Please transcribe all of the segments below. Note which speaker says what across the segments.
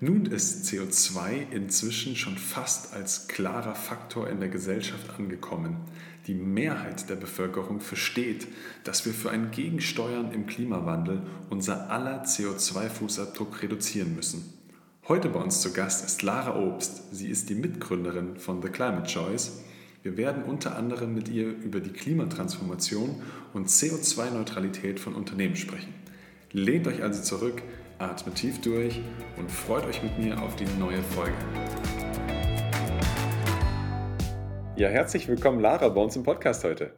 Speaker 1: Nun ist CO2 inzwischen schon fast als klarer Faktor in der Gesellschaft angekommen. Die Mehrheit der Bevölkerung versteht, dass wir für ein Gegensteuern im Klimawandel unser aller CO2-Fußabdruck reduzieren müssen. Heute bei uns zu Gast ist Lara Obst. Sie ist die Mitgründerin von The Climate Choice. Wir werden unter anderem mit ihr über die Klimatransformation und CO2-Neutralität von Unternehmen sprechen. Lehnt euch also zurück, atmet tief durch und freut euch mit mir auf die neue Folge. Ja, herzlich willkommen, Lara, bei uns im Podcast heute.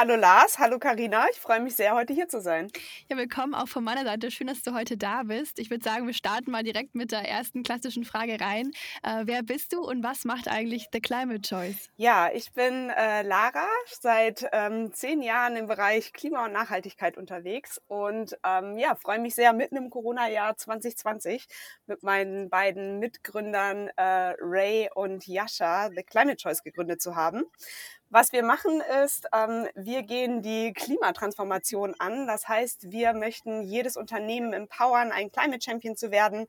Speaker 2: Hallo Lars, hallo Karina. Ich freue mich sehr, heute hier zu sein.
Speaker 3: Ja, willkommen auch von meiner Seite. Schön, dass du heute da bist. Ich würde sagen, wir starten mal direkt mit der ersten klassischen Frage rein. Äh, wer bist du und was macht eigentlich The Climate Choice?
Speaker 2: Ja, ich bin äh, Lara, seit ähm, zehn Jahren im Bereich Klima und Nachhaltigkeit unterwegs und ähm, ja, freue mich sehr, mitten im Corona-Jahr 2020 mit meinen beiden Mitgründern äh, Ray und Yasha The Climate Choice gegründet zu haben. Was wir machen ist, ähm, wir gehen die Klimatransformation an. Das heißt, wir möchten jedes Unternehmen empowern, ein Climate Champion zu werden,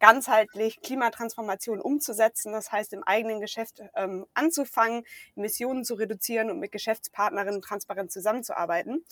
Speaker 2: ganzheitlich Klimatransformation umzusetzen. Das heißt, im eigenen Geschäft ähm, anzufangen, Emissionen zu reduzieren und mit Geschäftspartnerinnen transparent zusammenzuarbeiten.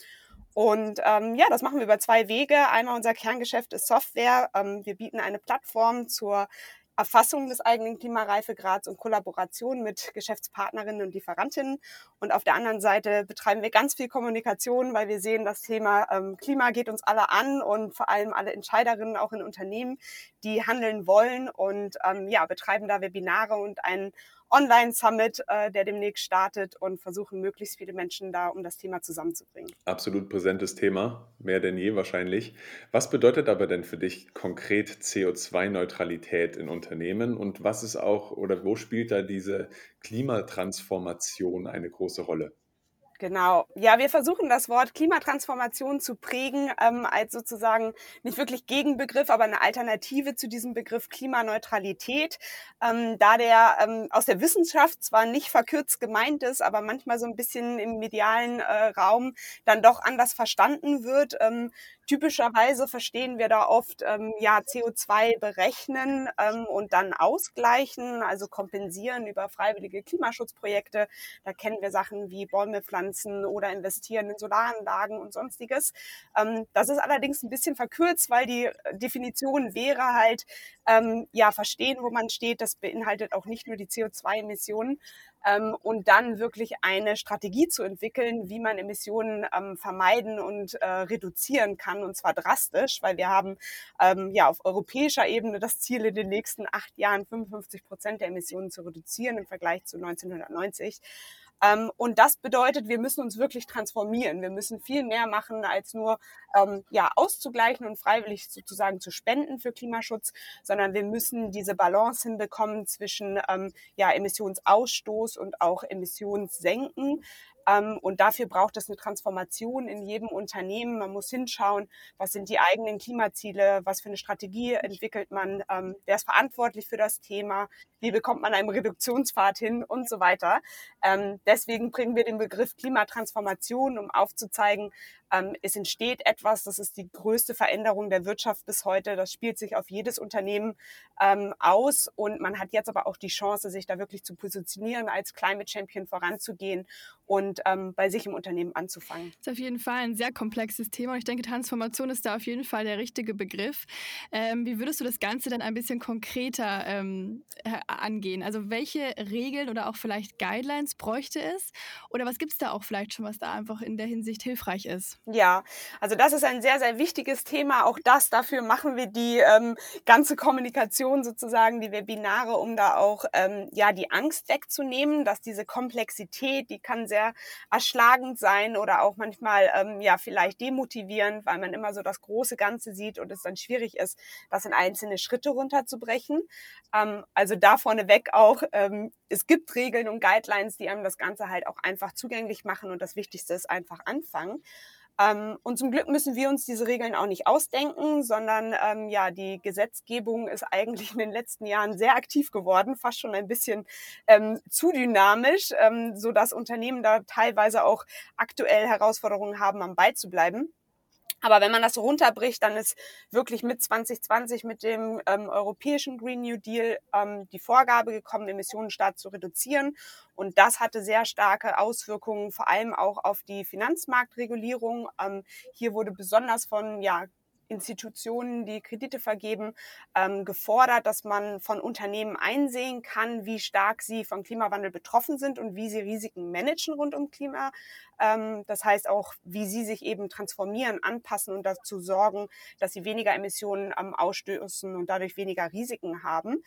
Speaker 2: Und ähm, ja, das machen wir über zwei Wege. Einmal unser Kerngeschäft ist Software. Ähm, wir bieten eine Plattform zur Erfassung des eigenen Klimareifegrads und Kollaboration mit Geschäftspartnerinnen und Lieferantinnen. Und auf der anderen Seite betreiben wir ganz viel Kommunikation, weil wir sehen, das Thema ähm, Klima geht uns alle an und vor allem alle Entscheiderinnen auch in Unternehmen, die handeln wollen und ähm, ja, betreiben da Webinare und einen Online-Summit, äh, der demnächst startet und versuchen, möglichst viele Menschen da um das Thema zusammenzubringen.
Speaker 1: Absolut präsentes Thema, mehr denn je wahrscheinlich. Was bedeutet aber denn für dich konkret CO2-Neutralität in Unternehmen und was ist auch oder wo spielt da diese Klimatransformation eine große Rolle?
Speaker 2: Genau. Ja, wir versuchen das Wort Klimatransformation zu prägen ähm, als sozusagen nicht wirklich Gegenbegriff, aber eine Alternative zu diesem Begriff Klimaneutralität, ähm, da der ähm, aus der Wissenschaft zwar nicht verkürzt gemeint ist, aber manchmal so ein bisschen im medialen äh, Raum dann doch anders verstanden wird. Ähm, Typischerweise verstehen wir da oft ähm, ja CO2 berechnen ähm, und dann ausgleichen, also kompensieren über freiwillige Klimaschutzprojekte. Da kennen wir Sachen wie Bäume pflanzen oder investieren in Solaranlagen und sonstiges. Ähm, das ist allerdings ein bisschen verkürzt, weil die Definition wäre halt ähm, ja verstehen, wo man steht. Das beinhaltet auch nicht nur die CO2-Emissionen, ähm, und dann wirklich eine Strategie zu entwickeln, wie man Emissionen ähm, vermeiden und äh, reduzieren kann, und zwar drastisch, weil wir haben ähm, ja auf europäischer Ebene das Ziel, in den nächsten acht Jahren 55 Prozent der Emissionen zu reduzieren im Vergleich zu 1990. Ähm, und das bedeutet, wir müssen uns wirklich transformieren. Wir müssen viel mehr machen, als nur ähm, ja, auszugleichen und freiwillig sozusagen zu spenden für Klimaschutz, sondern wir müssen diese Balance hinbekommen zwischen ähm, ja, Emissionsausstoß und auch Emissionssenken. Ähm, und dafür braucht es eine Transformation in jedem Unternehmen. Man muss hinschauen, was sind die eigenen Klimaziele, was für eine Strategie entwickelt man, ähm, wer ist verantwortlich für das Thema, wie bekommt man einen Reduktionspfad hin und so weiter. Ähm, deswegen bringen wir den Begriff Klimatransformation, um aufzuzeigen, es entsteht etwas, das ist die größte Veränderung der Wirtschaft bis heute. Das spielt sich auf jedes Unternehmen ähm, aus und man hat jetzt aber auch die Chance, sich da wirklich zu positionieren, als Climate Champion voranzugehen und ähm, bei sich im Unternehmen anzufangen.
Speaker 3: Das ist auf jeden Fall ein sehr komplexes Thema und ich denke, Transformation ist da auf jeden Fall der richtige Begriff. Ähm, wie würdest du das Ganze dann ein bisschen konkreter ähm, angehen? Also welche Regeln oder auch vielleicht Guidelines bräuchte es? Oder was gibt es da auch vielleicht schon, was da einfach in der Hinsicht hilfreich ist?
Speaker 2: Ja, also das ist ein sehr, sehr wichtiges Thema. Auch das, dafür machen wir die ähm, ganze Kommunikation sozusagen, die Webinare, um da auch ähm, ja die Angst wegzunehmen, dass diese Komplexität, die kann sehr erschlagend sein oder auch manchmal ähm, ja vielleicht demotivierend, weil man immer so das große Ganze sieht und es dann schwierig ist, das in einzelne Schritte runterzubrechen. Ähm, also da vorneweg auch, ähm, es gibt Regeln und Guidelines, die einem das Ganze halt auch einfach zugänglich machen und das Wichtigste ist einfach anfangen. Ähm, und zum Glück müssen wir uns diese Regeln auch nicht ausdenken, sondern ähm, ja, die Gesetzgebung ist eigentlich in den letzten Jahren sehr aktiv geworden, fast schon ein bisschen ähm, zu dynamisch, ähm, so dass Unternehmen da teilweise auch aktuell Herausforderungen haben, am Ball zu bleiben. Aber wenn man das so runterbricht, dann ist wirklich mit 2020 mit dem ähm, europäischen Green New Deal ähm, die Vorgabe gekommen, Emissionen stark zu reduzieren. Und das hatte sehr starke Auswirkungen, vor allem auch auf die Finanzmarktregulierung. Ähm, hier wurde besonders von ja, Institutionen, die Kredite vergeben, ähm, gefordert, dass man von Unternehmen einsehen kann, wie stark sie vom Klimawandel betroffen sind und wie sie Risiken managen rund um Klima. Ähm, das heißt auch, wie sie sich eben transformieren, anpassen und dazu sorgen, dass sie weniger Emissionen ähm, ausstoßen und dadurch weniger Risiken haben.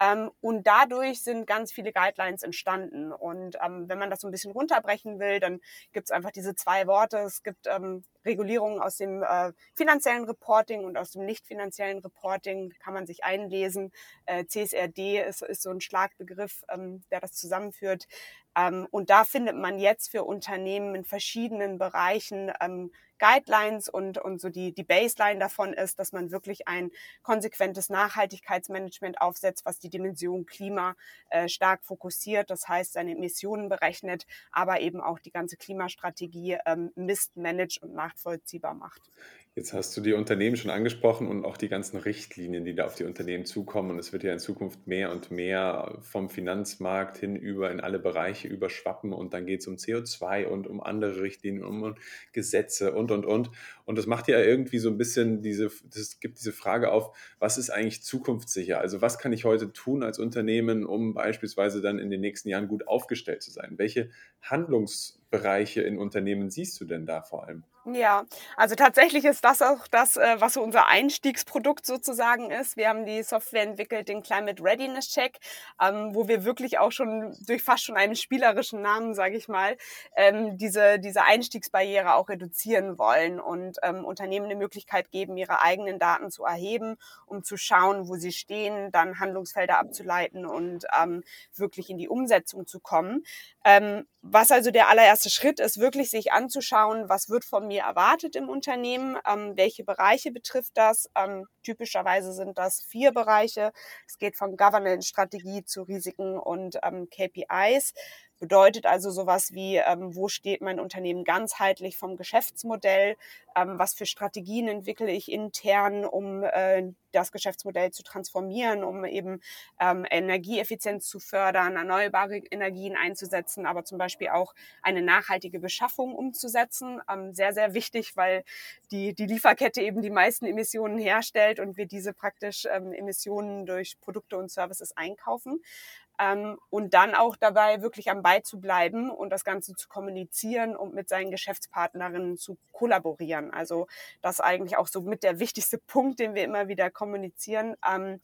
Speaker 2: Ähm, und dadurch sind ganz viele Guidelines entstanden. Und ähm, wenn man das so ein bisschen runterbrechen will, dann gibt es einfach diese zwei Worte. Es gibt ähm, Regulierungen aus dem äh, finanziellen Reporting und aus dem nicht finanziellen Reporting. Kann man sich einlesen. Äh, CSRD ist, ist so ein Schlagbegriff, ähm, der das zusammenführt. Ähm, und da findet man jetzt für Unternehmen in verschiedenen Bereichen ähm, Guidelines und, und so die, die Baseline davon ist, dass man wirklich ein konsequentes Nachhaltigkeitsmanagement aufsetzt, was die Dimension Klima äh, stark fokussiert. Das heißt, seine Emissionen berechnet, aber eben auch die ganze Klimastrategie ähm, misst, managt und nachvollziehbar macht.
Speaker 1: Jetzt hast du die Unternehmen schon angesprochen und auch die ganzen Richtlinien, die da auf die Unternehmen zukommen. Und es wird ja in Zukunft mehr und mehr vom Finanzmarkt hinüber in alle Bereiche überschwappen. Und dann geht es um CO2 und um andere Richtlinien, um Gesetze und, und, und. Und das macht ja irgendwie so ein bisschen diese, das gibt diese Frage auf, was ist eigentlich zukunftssicher? Also was kann ich heute tun als Unternehmen, um beispielsweise dann in den nächsten Jahren gut aufgestellt zu sein? Welche Handlungsbereiche in Unternehmen siehst du denn da vor allem?
Speaker 2: Ja, also tatsächlich ist das auch das, äh, was so unser Einstiegsprodukt sozusagen ist. Wir haben die Software entwickelt, den Climate Readiness Check, ähm, wo wir wirklich auch schon durch fast schon einen spielerischen Namen, sage ich mal, ähm, diese, diese Einstiegsbarriere auch reduzieren wollen und ähm, Unternehmen eine Möglichkeit geben, ihre eigenen Daten zu erheben, um zu schauen, wo sie stehen, dann Handlungsfelder abzuleiten und wirklich in die Umsetzung zu kommen. Was also der allererste Schritt ist, wirklich sich anzuschauen, was wird von mir erwartet im Unternehmen, ähm, welche Bereiche betrifft das. Ähm, typischerweise sind das vier Bereiche. Es geht von Governance, Strategie zu Risiken und ähm, KPIs. Bedeutet also sowas wie, ähm, wo steht mein Unternehmen ganzheitlich vom Geschäftsmodell, ähm, was für Strategien entwickle ich intern, um äh, das Geschäftsmodell zu transformieren, um eben ähm, Energieeffizienz zu fördern, erneuerbare Energien einzusetzen, aber zum Beispiel auch eine nachhaltige Beschaffung umzusetzen. Ähm, sehr, sehr wichtig, weil die, die Lieferkette eben die meisten Emissionen herstellt und wir diese praktisch ähm, Emissionen durch Produkte und Services einkaufen ähm, und dann auch dabei wirklich am Ball zu bleiben und das Ganze zu kommunizieren und mit seinen Geschäftspartnerinnen zu kollaborieren. Also das eigentlich auch so mit der wichtigste Punkt, den wir immer wieder kommunizieren, ähm,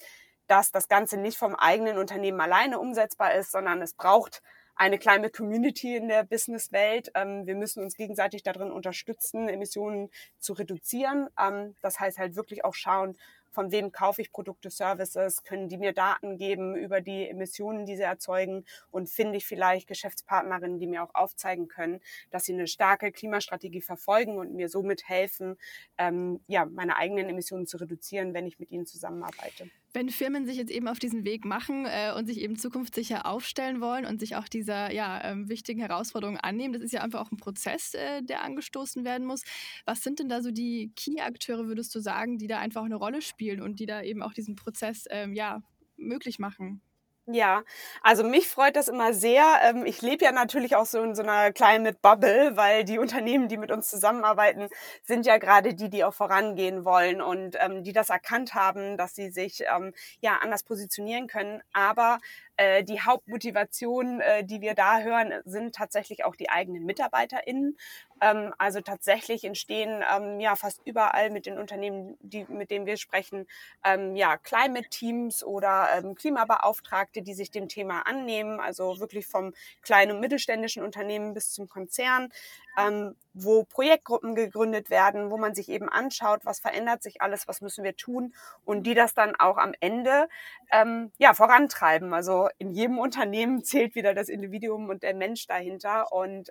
Speaker 2: dass das Ganze nicht vom eigenen Unternehmen alleine umsetzbar ist, sondern es braucht eine kleine Community in der Businesswelt. Ähm, wir müssen uns gegenseitig darin unterstützen, Emissionen zu reduzieren. Ähm, das heißt halt wirklich auch schauen, von wem kaufe ich Produkte, Services, können die mir Daten geben über die Emissionen, die sie erzeugen und finde ich vielleicht Geschäftspartnerinnen, die mir auch aufzeigen können, dass sie eine starke Klimastrategie verfolgen und mir somit helfen, ähm, ja, meine eigenen Emissionen zu reduzieren, wenn ich mit ihnen zusammenarbeite.
Speaker 3: Wenn Firmen sich jetzt eben auf diesen Weg machen äh, und sich eben zukunftssicher aufstellen wollen und sich auch dieser ja, ähm, wichtigen Herausforderung annehmen, das ist ja einfach auch ein Prozess, äh, der angestoßen werden muss. Was sind denn da so die Key-Akteure, würdest du sagen, die da einfach eine Rolle spielen und die da eben auch diesen Prozess ähm, ja, möglich machen?
Speaker 2: Ja, also mich freut das immer sehr. Ähm, ich lebe ja natürlich auch so in so einer kleinen Bubble, weil die Unternehmen, die mit uns zusammenarbeiten, sind ja gerade die, die auch vorangehen wollen und ähm, die das erkannt haben, dass sie sich ähm, ja anders positionieren können. Aber äh, die Hauptmotivation, äh, die wir da hören, sind tatsächlich auch die eigenen MitarbeiterInnen. Ähm, also tatsächlich entstehen ähm, ja fast überall mit den Unternehmen, die, mit denen wir sprechen, ähm, ja Climate Teams oder ähm, Klimabeauftragte, die sich dem Thema annehmen. Also wirklich vom kleinen und mittelständischen Unternehmen bis zum Konzern, ähm, wo Projektgruppen gegründet werden, wo man sich eben anschaut, was verändert sich alles, was müssen wir tun und die das dann auch am Ende ähm, ja vorantreiben. Also in jedem Unternehmen zählt wieder das Individuum und der Mensch dahinter und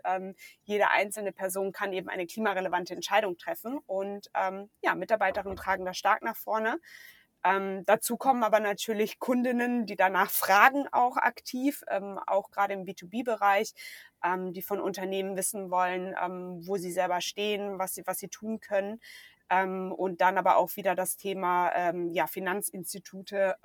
Speaker 2: jede einzelne Person kann eben eine klimarelevante Entscheidung treffen. Und ähm, ja, Mitarbeiterinnen tragen da stark nach vorne. Ähm, dazu kommen aber natürlich Kundinnen, die danach fragen auch aktiv, ähm, auch gerade im B2B-Bereich, ähm, die von Unternehmen wissen wollen, ähm, wo sie selber stehen, was sie, was sie tun können. Ähm, und dann aber auch wieder das Thema ähm, ja, Finanzinstitute.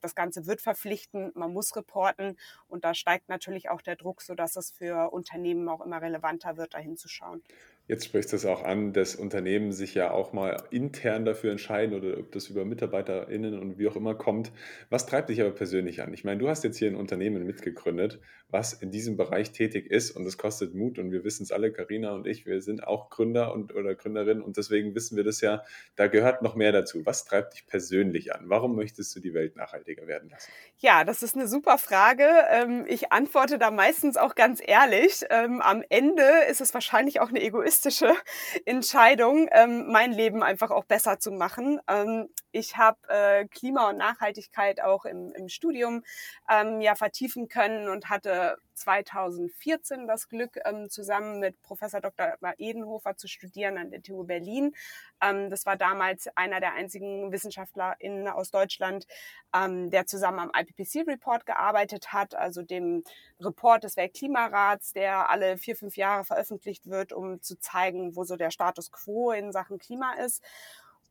Speaker 2: Das Ganze wird verpflichtend, man muss reporten und da steigt natürlich auch der Druck, sodass es für Unternehmen auch immer relevanter wird, da hinzuschauen.
Speaker 1: Jetzt sprichst du es auch an, dass Unternehmen sich ja auch mal intern dafür entscheiden oder ob das über MitarbeiterInnen und wie auch immer kommt. Was treibt dich aber persönlich an? Ich meine, du hast jetzt hier ein Unternehmen mitgegründet, was in diesem Bereich tätig ist und es kostet Mut und wir wissen es alle, Karina und ich, wir sind auch Gründer und oder Gründerin und deswegen wissen wir das ja, da gehört noch mehr dazu. Was treibt dich persönlich an? Warum möchtest du die Welt nachhaltiger werden lassen?
Speaker 2: Ja, das ist eine super Frage. Ähm, ich antworte da meistens auch ganz ehrlich. Ähm, am Ende ist es wahrscheinlich auch eine egoistische egoistische Entscheidung, ähm, mein Leben einfach auch besser zu machen. Ähm, ich habe äh, Klima und Nachhaltigkeit auch im, im Studium ähm, ja vertiefen können und hatte 2014 das Glück, ähm, zusammen mit Professor Dr. Edenhofer zu studieren an der TU Berlin. Ähm, das war damals einer der einzigen WissenschaftlerInnen aus Deutschland, ähm, der zusammen am IPCC-Report gearbeitet hat, also dem Report des Weltklimarats, der alle vier, fünf Jahre veröffentlicht wird, um zu zeigen, wo so der Status quo in Sachen Klima ist.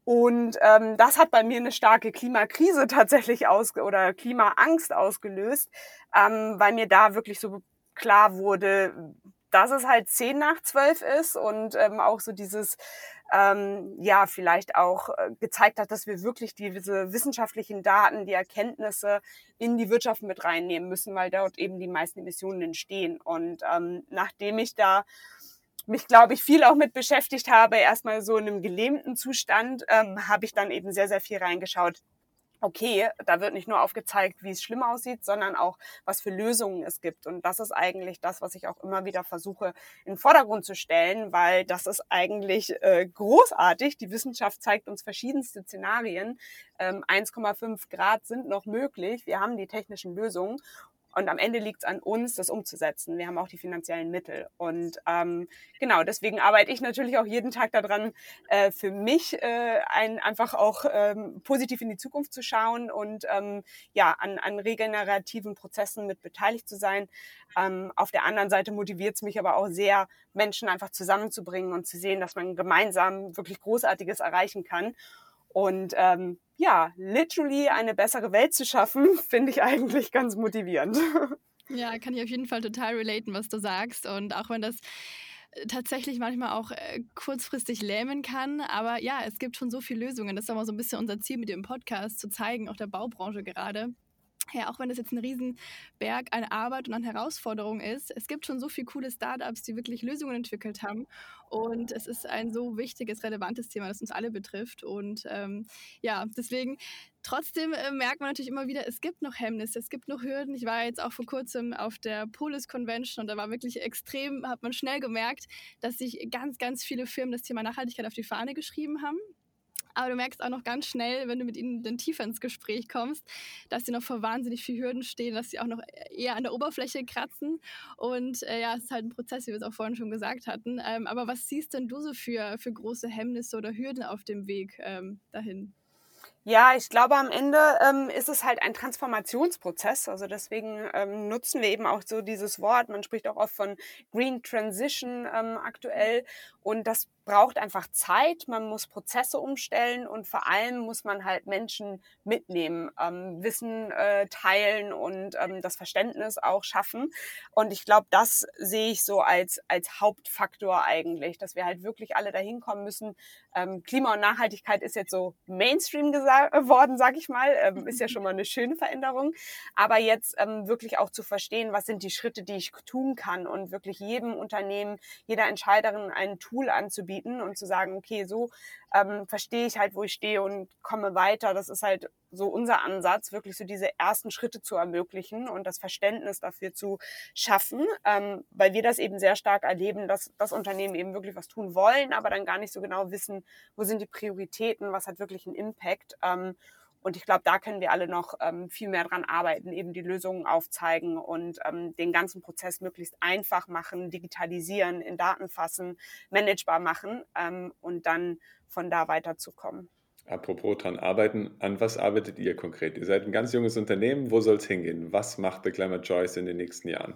Speaker 2: Und ähm, das hat bei mir eine starke Klimakrise tatsächlich aus oder Klimaangst ausgelöst, ähm, weil mir da wirklich so klar wurde, dass es halt zehn nach zwölf ist und ähm, auch so dieses ähm, ja vielleicht auch äh, gezeigt hat, dass wir wirklich diese wissenschaftlichen Daten, die Erkenntnisse in die Wirtschaft mit reinnehmen müssen, weil dort eben die meisten Emissionen entstehen. Und ähm, nachdem ich da mich, glaube ich, viel auch mit beschäftigt habe, erstmal so in einem gelähmten Zustand, ähm, habe ich dann eben sehr, sehr viel reingeschaut. Okay, da wird nicht nur aufgezeigt, wie es schlimm aussieht, sondern auch, was für Lösungen es gibt. Und das ist eigentlich das, was ich auch immer wieder versuche, in den Vordergrund zu stellen, weil das ist eigentlich äh, großartig. Die Wissenschaft zeigt uns verschiedenste Szenarien. Ähm, 1,5 Grad sind noch möglich. Wir haben die technischen Lösungen. Und am Ende liegt es an uns, das umzusetzen. Wir haben auch die finanziellen Mittel. Und ähm, genau, deswegen arbeite ich natürlich auch jeden Tag daran, äh, für mich äh, ein, einfach auch ähm, positiv in die Zukunft zu schauen und ähm, ja, an, an regenerativen Prozessen mit beteiligt zu sein. Ähm, auf der anderen Seite motiviert es mich aber auch sehr, Menschen einfach zusammenzubringen und zu sehen, dass man gemeinsam wirklich Großartiges erreichen kann. Und ähm, ja, literally eine bessere Welt zu schaffen, finde ich eigentlich ganz motivierend.
Speaker 3: Ja, kann ich auf jeden Fall total relaten, was du sagst. Und auch wenn das äh, tatsächlich manchmal auch äh, kurzfristig lähmen kann. Aber ja, es gibt schon so viele Lösungen. Das ist aber so ein bisschen unser Ziel mit dem Podcast, zu zeigen, auch der Baubranche gerade, ja, auch wenn das jetzt ein Riesenberg an Arbeit und an Herausforderungen ist, es gibt schon so viele coole Startups, die wirklich Lösungen entwickelt haben. Und es ist ein so wichtiges, relevantes Thema, das uns alle betrifft. Und ähm, ja, deswegen Trotzdem äh, merkt man natürlich immer wieder, es gibt noch Hemmnisse, es gibt noch Hürden. Ich war jetzt auch vor kurzem auf der Polis Convention und da war wirklich extrem, hat man schnell gemerkt, dass sich ganz, ganz viele Firmen das Thema Nachhaltigkeit auf die Fahne geschrieben haben. Aber du merkst auch noch ganz schnell, wenn du mit ihnen dann tiefer ins Gespräch kommst, dass sie noch vor wahnsinnig viel Hürden stehen, dass sie auch noch eher an der Oberfläche kratzen. Und äh, ja, es ist halt ein Prozess, wie wir es auch vorhin schon gesagt hatten. Ähm, aber was siehst denn du so für, für große Hemmnisse oder Hürden auf dem Weg ähm, dahin?
Speaker 2: Ja, ich glaube, am Ende ähm, ist es halt ein Transformationsprozess. Also deswegen ähm, nutzen wir eben auch so dieses Wort. Man spricht auch oft von Green Transition ähm, aktuell. Und das braucht einfach Zeit, man muss Prozesse umstellen und vor allem muss man halt Menschen mitnehmen, ähm, Wissen äh, teilen und ähm, das Verständnis auch schaffen. Und ich glaube, das sehe ich so als, als Hauptfaktor eigentlich, dass wir halt wirklich alle dahin kommen müssen. Ähm, Klima und Nachhaltigkeit ist jetzt so Mainstream geworden, sag ich mal, ähm, ist ja schon mal eine schöne Veränderung. Aber jetzt ähm, wirklich auch zu verstehen, was sind die Schritte, die ich tun kann und wirklich jedem Unternehmen, jeder Entscheiderin ein Tool anzubieten, anzubieten und zu sagen, okay, so ähm, verstehe ich halt, wo ich stehe und komme weiter. Das ist halt so unser Ansatz, wirklich so diese ersten Schritte zu ermöglichen und das Verständnis dafür zu schaffen, ähm, weil wir das eben sehr stark erleben, dass das Unternehmen eben wirklich was tun wollen, aber dann gar nicht so genau wissen, wo sind die Prioritäten, was hat wirklich einen Impact. Ähm, und ich glaube, da können wir alle noch ähm, viel mehr dran arbeiten, eben die Lösungen aufzeigen und ähm, den ganzen Prozess möglichst einfach machen, digitalisieren, in Daten fassen, managebar machen ähm, und dann von da weiterzukommen.
Speaker 1: Apropos dran arbeiten, an was arbeitet ihr konkret? Ihr seid ein ganz junges Unternehmen, wo soll es hingehen? Was macht The Climate Choice in den nächsten Jahren?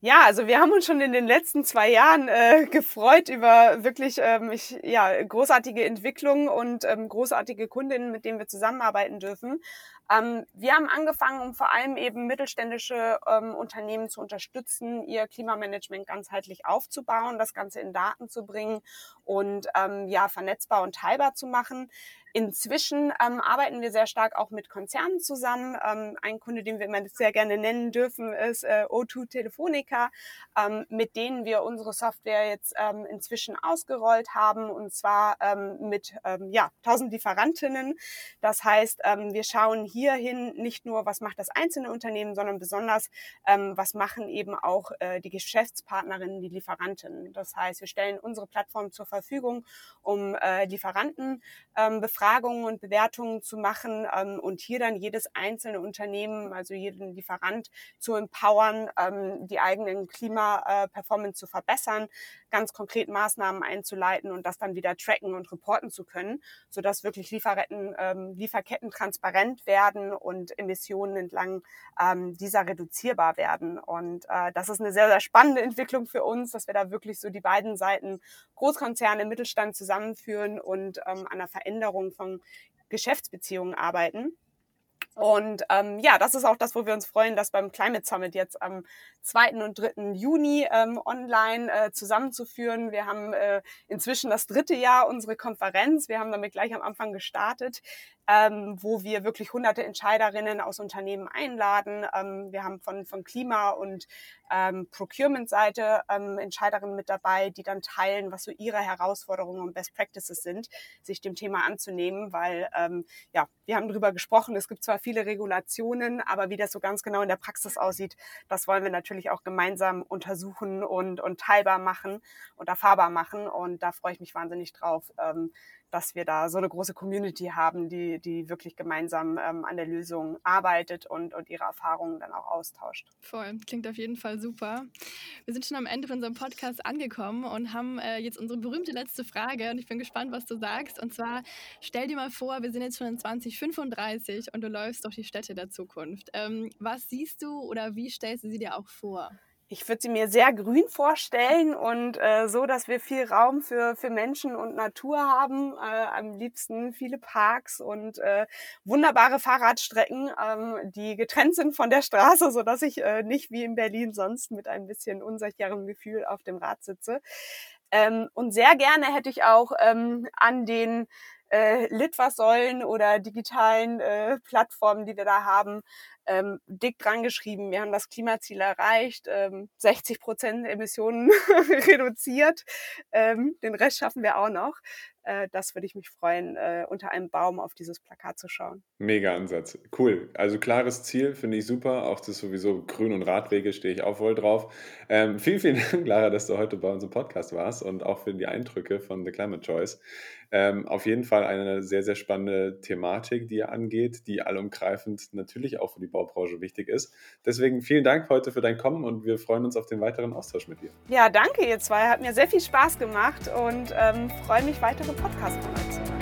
Speaker 2: Ja, also wir haben uns schon in den letzten zwei Jahren äh, gefreut über wirklich ähm, ich, ja, großartige Entwicklungen und ähm, großartige Kundinnen, mit denen wir zusammenarbeiten dürfen. Ähm, wir haben angefangen, um vor allem eben mittelständische ähm, Unternehmen zu unterstützen, ihr Klimamanagement ganzheitlich aufzubauen, das Ganze in Daten zu bringen und ähm, ja vernetzbar und teilbar zu machen. Inzwischen ähm, arbeiten wir sehr stark auch mit Konzernen zusammen. Ähm, ein Kunde, den wir immer sehr gerne nennen dürfen, ist äh, O2 Telefonica, ähm, mit denen wir unsere Software jetzt ähm, inzwischen ausgerollt haben und zwar ähm, mit ähm, ja, 1000 Lieferantinnen. Das heißt, ähm, wir schauen hierhin nicht nur, was macht das einzelne Unternehmen, sondern besonders, ähm, was machen eben auch äh, die Geschäftspartnerinnen, die Lieferanten. Das heißt, wir stellen unsere Plattform zur Verfügung, um äh, Lieferanten ähm, Befragungen und Bewertungen zu machen ähm, und hier dann jedes einzelne Unternehmen, also jeden Lieferant zu empowern, ähm, die eigenen Klima-Performance äh, zu verbessern, ganz konkret Maßnahmen einzuleiten und das dann wieder tracken und reporten zu können, sodass wirklich Lieferketten, ähm, Lieferketten transparent werden und Emissionen entlang ähm, dieser reduzierbar werden. Und äh, das ist eine sehr, sehr spannende Entwicklung für uns, dass wir da wirklich so die beiden Seiten Großkonzerne, Mittelstand zusammenführen und ähm, an der Veränderung von Geschäftsbeziehungen arbeiten. Und ähm, ja, das ist auch das, wo wir uns freuen, das beim Climate Summit jetzt am 2. und 3. Juni ähm, online äh, zusammenzuführen. Wir haben äh, inzwischen das dritte Jahr unsere Konferenz. Wir haben damit gleich am Anfang gestartet ähm, wo wir wirklich hunderte Entscheiderinnen aus Unternehmen einladen. Ähm, wir haben von, von Klima- und ähm, Procurement-Seite ähm, Entscheiderinnen mit dabei, die dann teilen, was so ihre Herausforderungen und Best Practices sind, sich dem Thema anzunehmen, weil ähm, ja, wir haben darüber gesprochen, es gibt zwar viele Regulationen, aber wie das so ganz genau in der Praxis aussieht, das wollen wir natürlich auch gemeinsam untersuchen und, und teilbar machen und erfahrbar machen. Und da freue ich mich wahnsinnig drauf, ähm, dass wir da so eine große Community haben, die, die wirklich gemeinsam ähm, an der Lösung arbeitet und, und ihre Erfahrungen dann auch austauscht.
Speaker 3: Voll, klingt auf jeden Fall super. Wir sind schon am Ende von unserem Podcast angekommen und haben äh, jetzt unsere berühmte letzte Frage und ich bin gespannt, was du sagst. Und zwar, stell dir mal vor, wir sind jetzt schon in 2035 und du läufst durch die Städte der Zukunft. Ähm, was siehst du oder wie stellst du sie dir auch vor?
Speaker 2: Ich würde sie mir sehr grün vorstellen und äh, so, dass wir viel Raum für, für Menschen und Natur haben. Äh, am liebsten viele Parks und äh, wunderbare Fahrradstrecken, ähm, die getrennt sind von der Straße, so dass ich äh, nicht wie in Berlin sonst mit ein bisschen unsicherem Gefühl auf dem Rad sitze. Ähm, und sehr gerne hätte ich auch ähm, an den äh, Litfaßsäulen oder digitalen äh, Plattformen, die wir da haben, ähm, dick dran geschrieben, wir haben das Klimaziel erreicht, ähm, 60 Prozent Emissionen reduziert, ähm, den Rest schaffen wir auch noch. Äh, das würde ich mich freuen, äh, unter einem Baum auf dieses Plakat zu schauen.
Speaker 1: Mega Ansatz, cool. Also klares Ziel, finde ich super. Auch das sowieso Grün- und Radwege stehe ich auch voll drauf. Ähm, vielen, vielen Dank, Lara, dass du heute bei unserem Podcast warst und auch für die Eindrücke von The Climate Choice. Ähm, auf jeden Fall eine sehr, sehr spannende Thematik, die ihr angeht, die allumgreifend natürlich auch für die Baubranche wichtig ist. Deswegen vielen Dank heute für dein Kommen und wir freuen uns auf den weiteren Austausch mit dir.
Speaker 2: Ja, danke ihr zwei. Hat mir sehr viel Spaß gemacht und ähm, freue mich, weitere Podcasts